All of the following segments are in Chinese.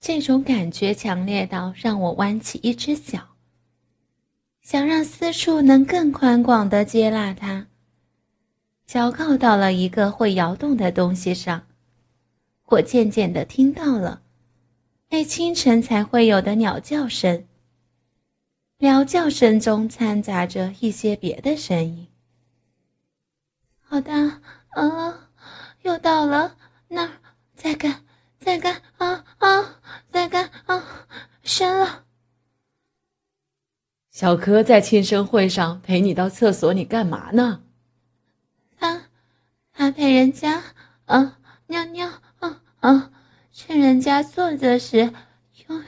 这种感觉强烈到让我弯起一只脚，想让私处能更宽广的接纳它。脚靠到了一个会摇动的东西上，我渐渐的听到了那清晨才会有的鸟叫声。鸟叫声中掺杂着一些别的声音。好的，啊，又到了那儿，再干。再干啊啊！再干啊！深了。小柯在庆生会上陪你到厕所，你干嘛呢？他，他陪人家啊尿尿啊啊！趁人家坐着时，用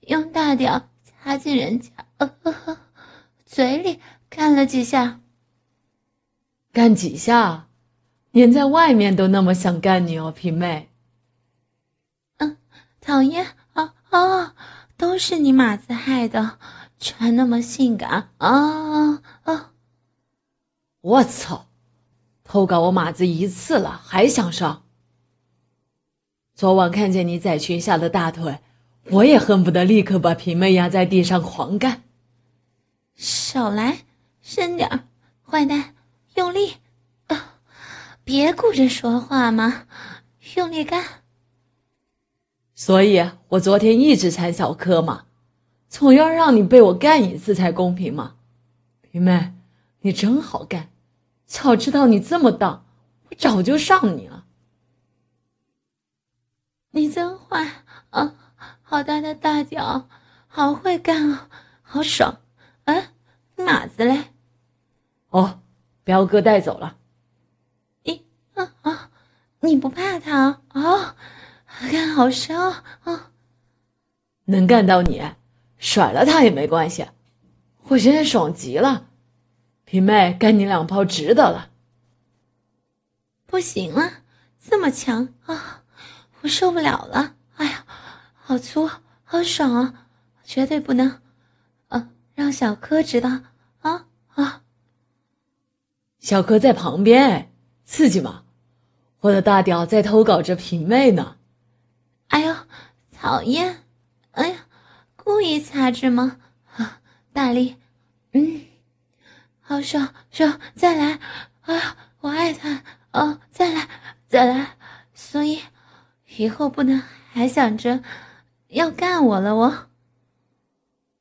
用大屌插进人家呃呃 嘴里干了几下。干几下？连在外面都那么想干你哦，平妹。讨厌啊啊！都是你马子害的，穿那么性感啊啊！我操！偷搞我马子一次了，还想上？昨晚看见你在裙下的大腿，我也恨不得立刻把平妹压在地上狂干。少来，深点儿，坏蛋，用力啊！别顾着说话嘛，用力干。所以我昨天一直缠小柯嘛，总要让你被我干一次才公平嘛。平妹，你真好干，早知道你这么荡，我早就上你了。你真坏啊！好大的大脚，好会干啊，好爽！哎，马子嘞？哦，彪哥带走了。咦啊啊！你不怕他啊？干好深啊！能干到你，甩了他也没关系。我现在爽极了，平妹干你两炮值得了。不行了，这么强啊，我受不了了！哎呀，好粗，好爽啊！绝对不能，啊，让小柯知道啊啊！小柯在旁边，刺激吗？我的大屌在偷搞着平妹呢。哎呦，讨厌！哎呀，故意擦指吗？啊，大力，嗯，好爽爽，再来！啊，我爱他！哦，再来，再来！所以以后不能还想着要干我了哦。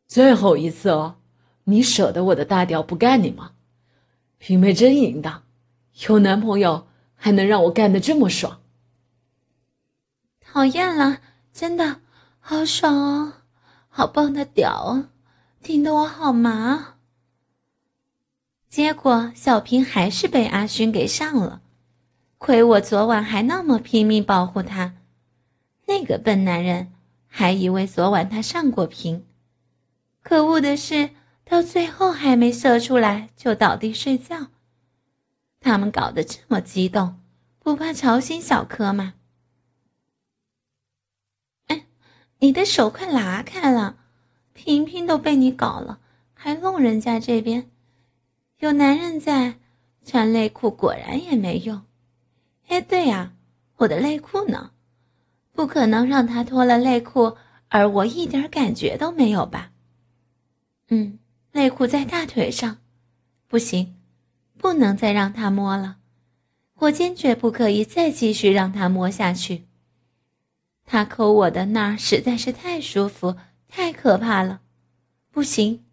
最后一次哦，你舍得我的大屌不干你吗？平妹真淫荡，有男朋友还能让我干的这么爽。讨厌了，真的好爽哦，好棒的屌啊，顶得我好麻。结果小平还是被阿勋给上了，亏我昨晚还那么拼命保护他，那个笨男人还以为昨晚他上过平。可恶的是，到最后还没射出来就倒地睡觉。他们搞得这么激动，不怕吵醒小柯吗？你的手快拉开了，平平都被你搞了，还弄人家这边，有男人在，穿内裤果然也没用。哎，对呀，我的内裤呢？不可能让他脱了内裤，而我一点感觉都没有吧？嗯，内裤在大腿上，不行，不能再让他摸了，我坚决不可以再继续让他摸下去。他抠我的那儿实在是太舒服，太可怕了，不行！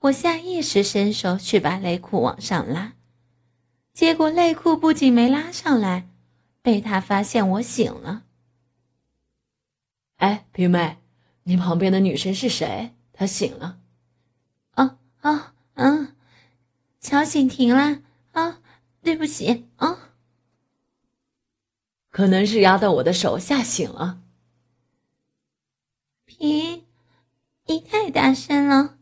我下意识伸手去把内裤往上拉，结果内裤不仅没拉上来，被他发现我醒了。哎，平妹，你旁边的女生是谁？她醒了？哦哦嗯，吵醒停了啊，对不起啊。可能是压到我的手吓醒了。皮，你太大声了，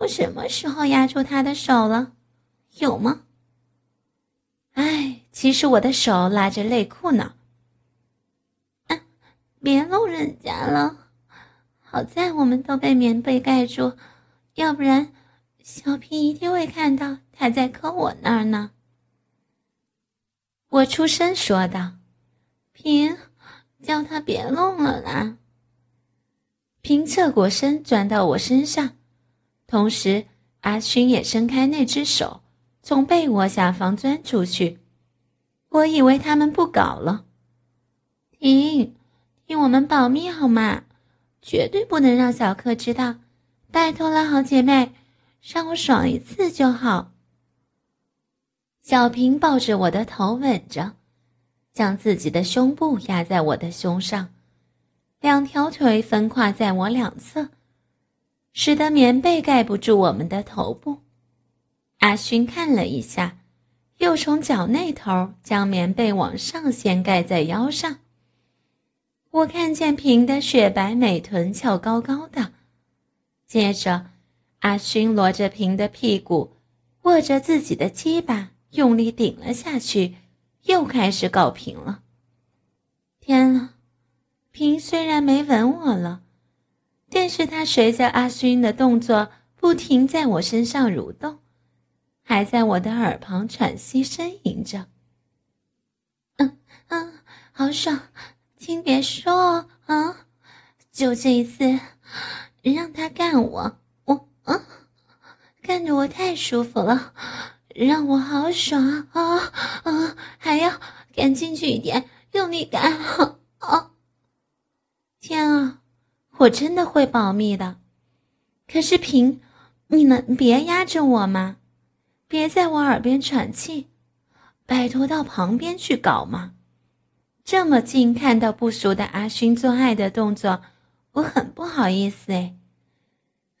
我什么时候压住他的手了？有吗？哎，其实我的手拉着内裤呢。啊，别弄人家了。好在我们都被棉被盖住，要不然小皮一定会看到他在抠我那儿呢。我出声说道：“平，叫他别弄了啦。”平侧过身转到我身上，同时阿勋也伸开那只手，从被窝下方钻出去。我以为他们不搞了。停，替我们保密好吗？绝对不能让小克知道，拜托了，好姐妹，让我爽一次就好。小平抱着我的头吻着，将自己的胸部压在我的胸上，两条腿分跨在我两侧，使得棉被盖不住我们的头部。阿勋看了一下，又从脚那头将棉被往上掀盖在腰上。我看见平的雪白美臀翘高高的，接着，阿勋罗着平的屁股，握着自己的鸡巴，用力顶了下去，又开始搞平了。天啊！平虽然没吻我了，但是他随着阿勋的动作，不停在我身上蠕动，还在我的耳旁喘息呻吟着。嗯嗯，好爽。请别说啊！就这一次，让他干我，我嗯，干得我太舒服了，让我好爽啊啊！还要干进去一点，用力干啊！天啊，我真的会保密的。可是平，你能别压着我吗？别在我耳边喘气，拜托到旁边去搞嘛。这么近看到不熟的阿勋做爱的动作，我很不好意思哎。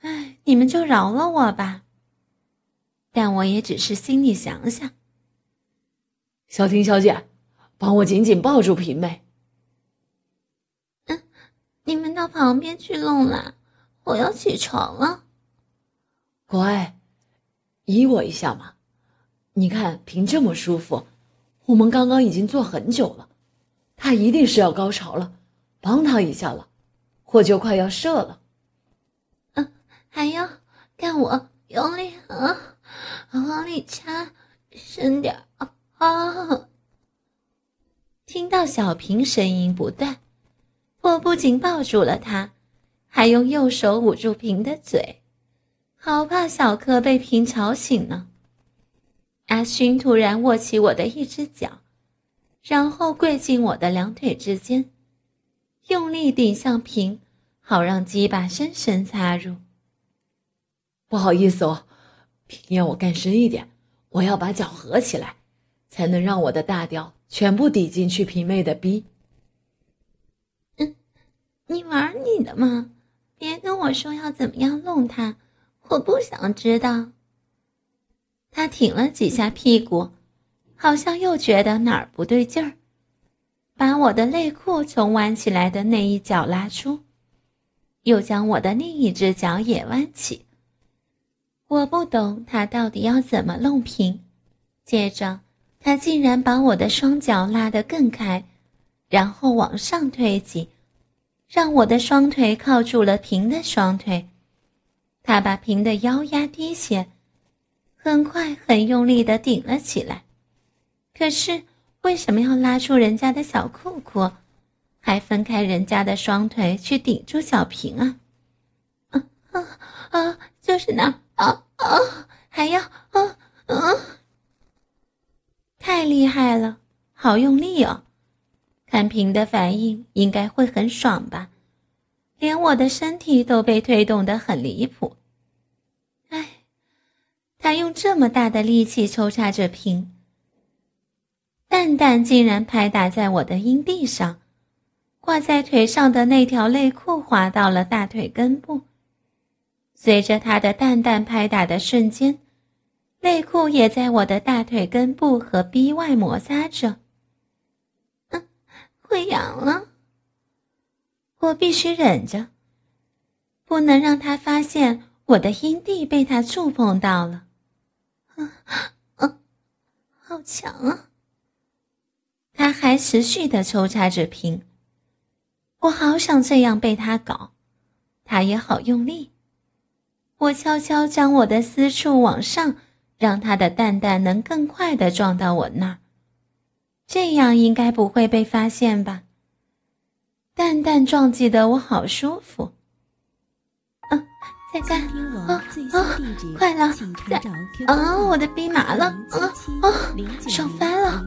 哎，你们就饶了我吧。但我也只是心里想想。小婷小姐，帮我紧紧抱住平妹。嗯，你们到旁边去弄啦，我要起床了。乖，依我一下嘛。你看平这么舒服，我们刚刚已经坐很久了。他一定是要高潮了，帮他一下了，我就快要射了。嗯，还要干我往里插，深点啊啊！听到小平声音不断，我不仅抱住了他，还用右手捂住平的嘴，好怕小柯被平吵醒呢。阿勋突然握起我的一只脚。然后跪进我的两腿之间，用力顶向平，好让鸡巴深深插入。不好意思哦，平要我干深一点，我要把脚合起来，才能让我的大屌全部抵进去平妹的逼。嗯，你玩你的嘛，别跟我说要怎么样弄他，我不想知道。他挺了几下屁股。好像又觉得哪儿不对劲儿，把我的内裤从弯起来的那一角拉出，又将我的另一只脚也弯起。我不懂他到底要怎么弄平，接着他竟然把我的双脚拉得更开，然后往上推挤，让我的双腿靠住了平的双腿。他把平的腰压低些，很快很用力地顶了起来。可是为什么要拉出人家的小裤裤，还分开人家的双腿去顶住小平啊？啊啊啊！就是那啊啊！还要啊啊！太厉害了，好用力哦！看平的反应，应该会很爽吧？连我的身体都被推动的很离谱。哎，他用这么大的力气抽插着平。蛋蛋竟然拍打在我的阴蒂上，挂在腿上的那条内裤滑到了大腿根部。随着他的蛋蛋拍打的瞬间，内裤也在我的大腿根部和逼外摩擦着。嗯，会痒了。我必须忍着，不能让他发现我的阴蒂被他触碰到了。嗯嗯，好强啊！他还持续的抽插着瓶，我好想这样被他搞，他也好用力。我悄悄将我的私处往上，让他的蛋蛋能更快的撞到我那儿，这样应该不会被发现吧？蛋蛋撞击的我好舒服。嗯，再干啊啊！快了，再啊！我的逼麻了啊啊！爽翻了，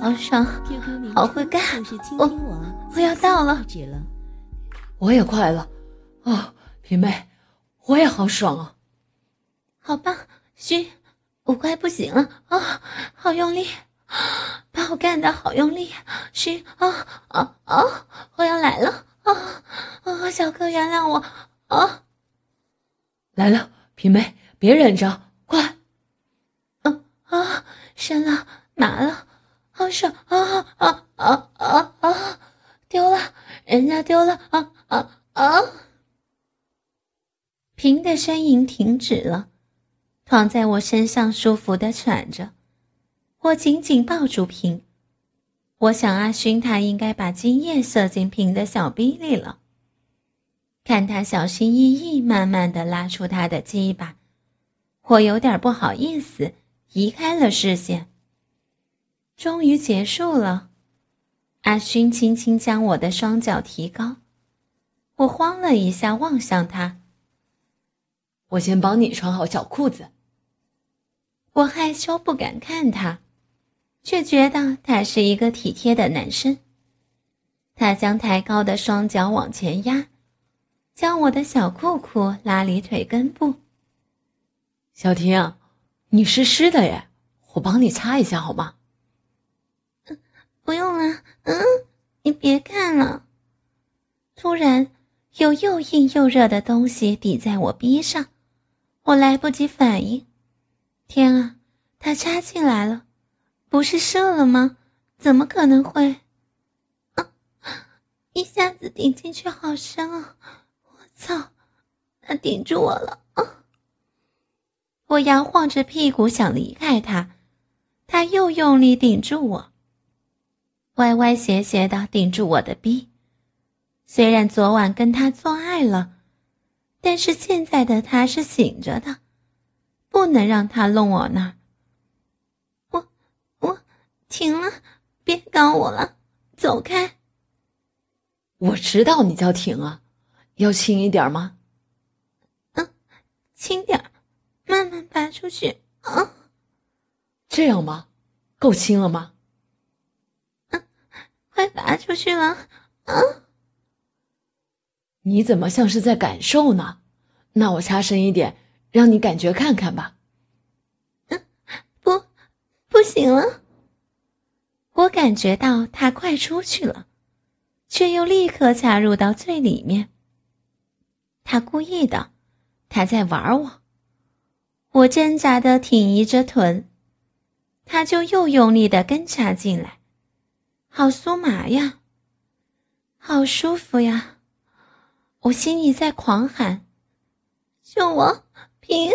好爽，好会干！我我要到了，我也快了啊！平妹，我也好爽啊！好棒，嘘，我快不行了啊！好用力。把我干的好用力，嘘啊啊啊！我要来了啊啊！小哥原谅我啊！来了，平妹，别忍着，快！嗯啊，深了，麻了，好爽啊啊啊啊啊！丢了，人家丢了啊啊啊！平的呻吟停止了，躺在我身上舒服的喘着。我紧紧抱住平，我想阿勋他应该把精液射进平的小逼里了。看他小心翼翼、慢慢的拉出他的鸡巴，我有点不好意思，移开了视线。终于结束了，阿勋轻轻将我的双脚提高，我慌了一下，望向他。我先帮你穿好小裤子。我害羞不敢看他。却觉得他是一个体贴的男生。他将抬高的双脚往前压，将我的小裤裤拉离腿根部。小婷，你是湿的耶，我帮你擦一下好吗？不用了，嗯，你别看了。突然，有又硬又热的东西抵在我逼上，我来不及反应。天啊，他插进来了！不是射了吗？怎么可能会？啊！一下子顶进去好深啊！我操！他顶住我了啊！我摇晃着屁股想离开他，他又用力顶住我，歪歪斜斜的顶住我的逼。虽然昨晚跟他做爱了，但是现在的他是醒着的，不能让他弄我那儿。我我停了，别搞我了，走开。我知道你叫停啊，要轻一点吗？嗯，轻点慢慢拔出去啊。这样吗？够轻了吗？嗯，快拔出去了啊！你怎么像是在感受呢？那我掐深一点，让你感觉看看吧。嗯，不，不行了。我感觉到他快出去了，却又立刻插入到最里面。他故意的，他在玩我。我挣扎的挺移着臀，他就又用力的跟插进来，好酥麻呀，好舒服呀！我心里在狂喊：“救我，平！”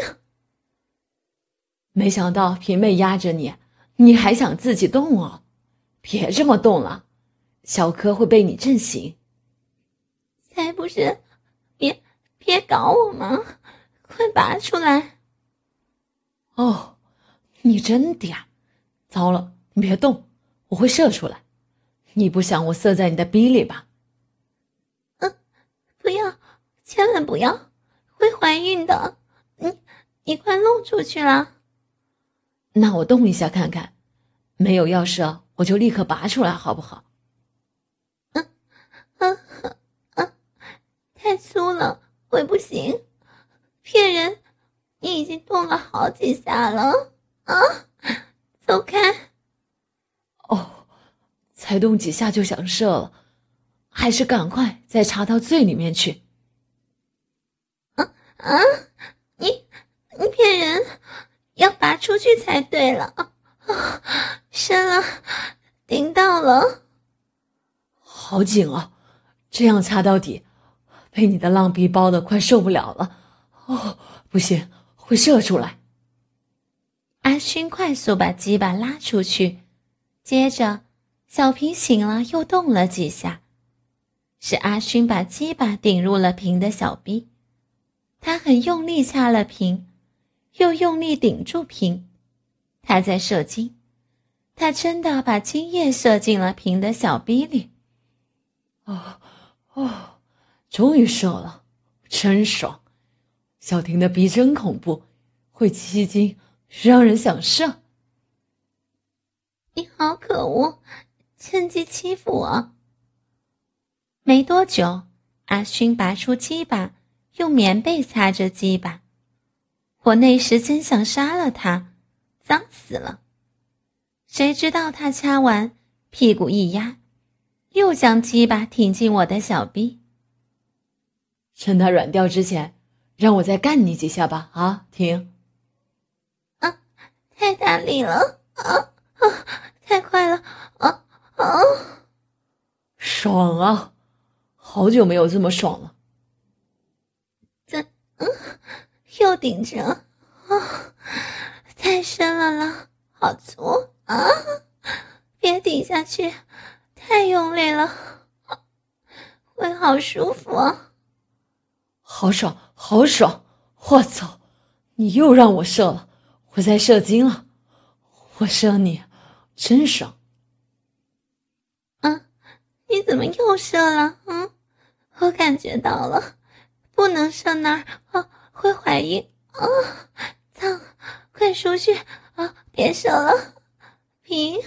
没想到平妹压着你，你还想自己动哦。别这么动了，小柯会被你震醒。才不是！别别搞我嘛！快拔出来！哦，你真嗲！糟了，你别动，我会射出来。你不想我射在你的逼里吧？嗯，不要，千万不要，会怀孕的。你你快弄出去了。那我动一下看看，没有要射。我就立刻拔出来，好不好？嗯嗯嗯，太粗了，会不行。骗人！你已经动了好几下了啊！走开！哦，才动几下就想射了，还是赶快再插到最里面去。啊啊！你你骗人！要拔出去才对了啊！啊，深了，顶到了，好紧啊！这样插到底，被你的浪逼包的快受不了了。哦，不行，会射出来。阿勋快速把鸡巴拉出去，接着小平醒了，又动了几下。是阿勋把鸡巴顶入了平的小臂，他很用力掐了平，又用力顶住平，他在射精，他真的把精液射进了平的小臂里。哦，哦，终于射了，真爽！小婷的逼真恐怖，会吸精，让人想射。你好可恶，趁机欺负我！没多久，阿勋拔出鸡巴，用棉被擦着鸡巴。我那时真想杀了他，脏死了。谁知道他掐完，屁股一压，又将鸡巴挺进我的小臂。趁他软掉之前，让我再干你几下吧！啊，停！啊，太大力了！啊啊，太快了！啊啊，爽啊！好久没有这么爽了。这，嗯，又顶着，啊，太深了啦，好粗啊！别顶下去，太用力了，会好舒服啊！好爽，好爽！我操，你又让我射了，我在射精了，我射你，真爽。嗯，你怎么又射了？嗯。我感觉到了，不能上那儿啊，会怀孕啊！脏，快出去啊！别射了，平，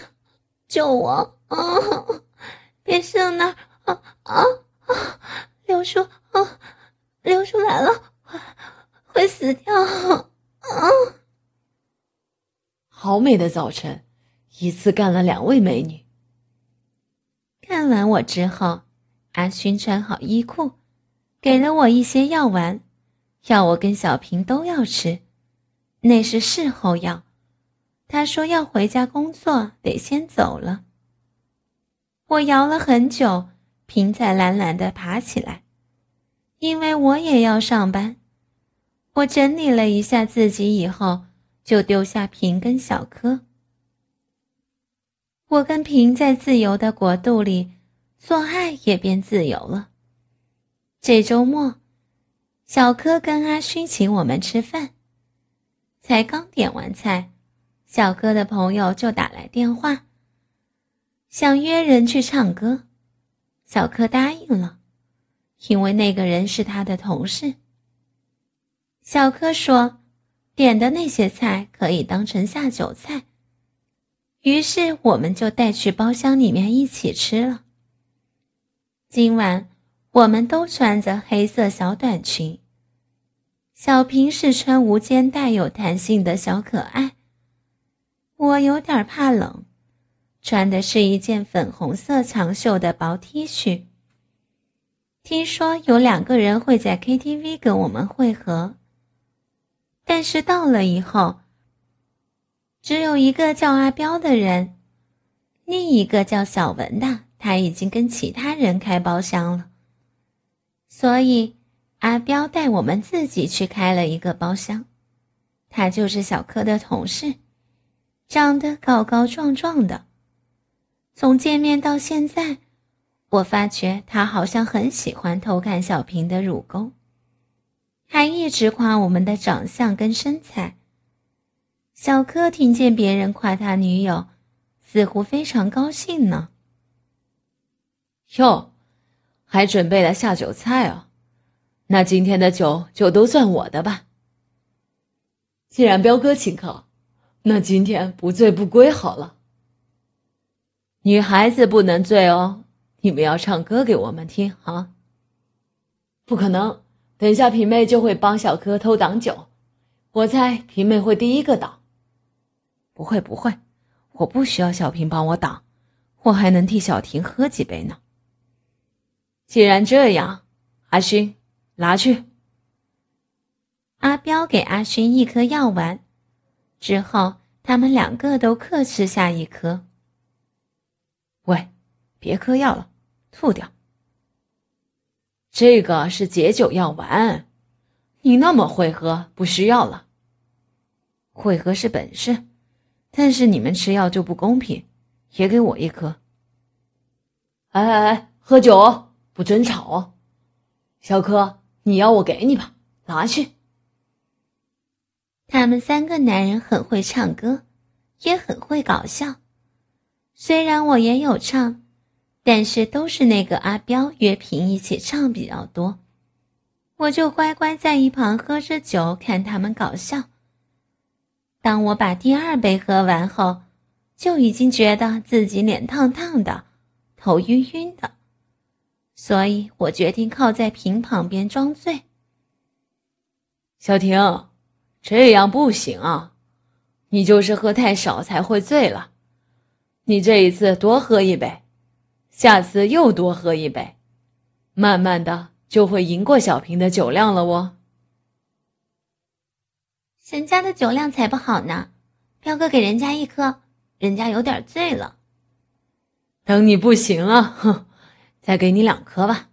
救我啊！别射那儿啊啊啊！流出啊，流出来了，会死掉啊！好美的早晨，一次干了两位美女。干完我之后。阿勋穿好衣裤，给了我一些药丸，要我跟小平都要吃，那是事后药。他说要回家工作，得先走了。我摇了很久，平才懒懒的爬起来，因为我也要上班。我整理了一下自己以后，就丢下平跟小柯。我跟平在自由的国度里。做爱也变自由了。这周末，小柯跟阿勋请我们吃饭。才刚点完菜，小柯的朋友就打来电话，想约人去唱歌。小柯答应了，因为那个人是他的同事。小柯说，点的那些菜可以当成下酒菜。于是我们就带去包厢里面一起吃了。今晚我们都穿着黑色小短裙。小平是穿无肩带有弹性的小可爱。我有点怕冷，穿的是一件粉红色长袖的薄 T 恤。听说有两个人会在 KTV 跟我们会合，但是到了以后，只有一个叫阿彪的人，另一个叫小文的。他已经跟其他人开包厢了，所以阿彪带我们自己去开了一个包厢。他就是小柯的同事，长得高高壮壮的。从见面到现在，我发觉他好像很喜欢偷看小平的乳沟，还一直夸我们的长相跟身材。小柯听见别人夸他女友，似乎非常高兴呢。哟，还准备了下酒菜哦，那今天的酒就都算我的吧。既然彪哥请客，那今天不醉不归好了。女孩子不能醉哦，你们要唱歌给我们听啊。不可能，等下平妹就会帮小柯偷挡酒，我猜平妹会第一个挡。不会不会，我不需要小平帮我挡，我还能替小婷喝几杯呢。既然这样，阿勋，拿去。阿彪给阿勋一颗药丸，之后他们两个都各吃下一颗。喂，别嗑药了，吐掉。这个是解酒药丸，你那么会喝，不需要了。会喝是本事，但是你们吃药就不公平，也给我一颗。哎哎哎，喝酒不准吵哦！小柯，你要我给你吧，拿去。他们三个男人很会唱歌，也很会搞笑。虽然我也有唱，但是都是那个阿彪约平一起唱比较多，我就乖乖在一旁喝着酒看他们搞笑。当我把第二杯喝完后，就已经觉得自己脸烫烫的，头晕晕的，所以我决定靠在瓶旁边装醉。小婷，这样不行啊！你就是喝太少才会醉了。你这一次多喝一杯，下次又多喝一杯，慢慢的就会赢过小平的酒量了哦。人家的酒量才不好呢，彪哥给人家一颗，人家有点醉了。等你不行了，哼，再给你两颗吧。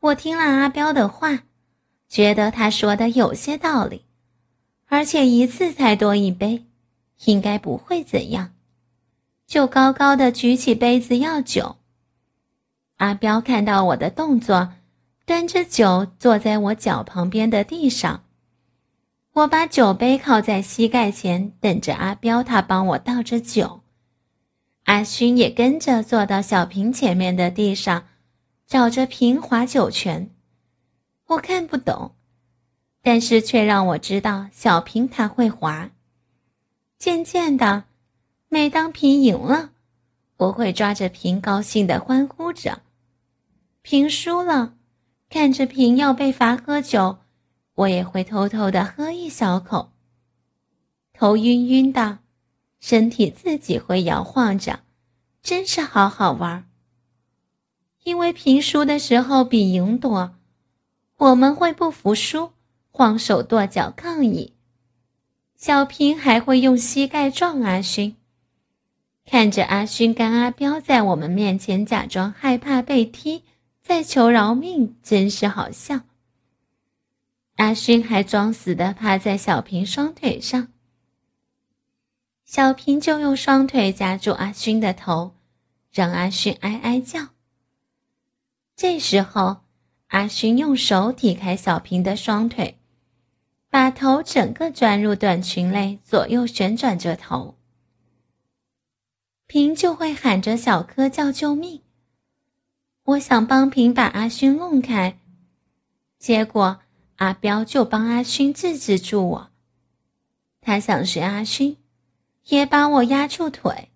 我听了阿彪的话，觉得他说的有些道理，而且一次才多一杯，应该不会怎样，就高高的举起杯子要酒。阿彪看到我的动作，端着酒坐在我脚旁边的地上。我把酒杯靠在膝盖前，等着阿彪他帮我倒着酒。阿勋也跟着坐到小瓶前面的地上，找着瓶划酒泉。我看不懂，但是却让我知道小瓶他会划。渐渐的，每当瓶赢了，我会抓着瓶高兴的欢呼着；瓶输了，看着瓶要被罚喝酒。我也会偷偷的喝一小口，头晕晕的，身体自己会摇晃着，真是好好玩。因为评输的时候比赢多，我们会不服输，晃手跺脚抗议。小平还会用膝盖撞阿勋，看着阿勋跟阿彪在我们面前假装害怕被踢，在求饶命，真是好笑。阿勋还装死的趴在小平双腿上，小平就用双腿夹住阿勋的头，让阿勋哀哀叫。这时候，阿勋用手抵开小平的双腿，把头整个钻入短裙内，左右旋转着头。平就会喊着小柯叫救命。我想帮平把阿勋弄开，结果。阿彪就帮阿勋制止住我，他想学阿勋，也把我压住腿，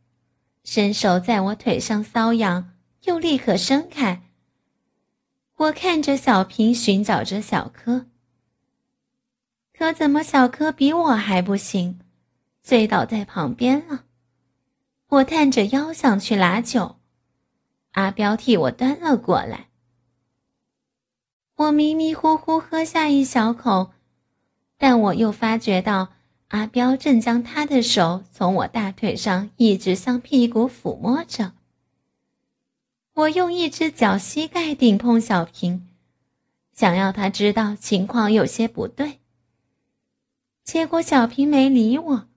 伸手在我腿上搔痒，又立刻伸开。我看着小平寻找着小柯，可怎么小柯比我还不行，醉倒在旁边了。我探着腰想去拿酒，阿彪替我端了过来。我迷迷糊糊喝下一小口，但我又发觉到阿彪正将他的手从我大腿上一直向屁股抚摸着。我用一只脚膝盖顶碰小平，想要他知道情况有些不对。结果小平没理我，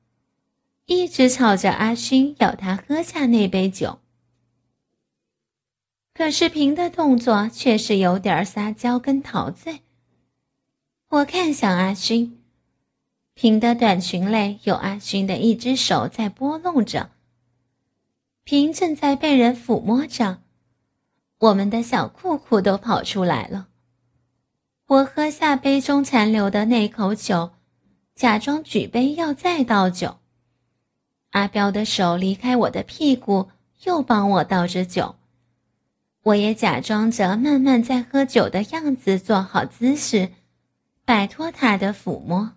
一直吵着阿勋要他喝下那杯酒。可是平的动作却是有点撒娇跟陶醉。我看向阿勋，平的短裙内有阿勋的一只手在拨弄着，平正在被人抚摸着，我们的小裤裤都跑出来了。我喝下杯中残留的那口酒，假装举杯要再倒酒。阿彪的手离开我的屁股，又帮我倒着酒。我也假装着慢慢在喝酒的样子，做好姿势，摆脱他的抚摸。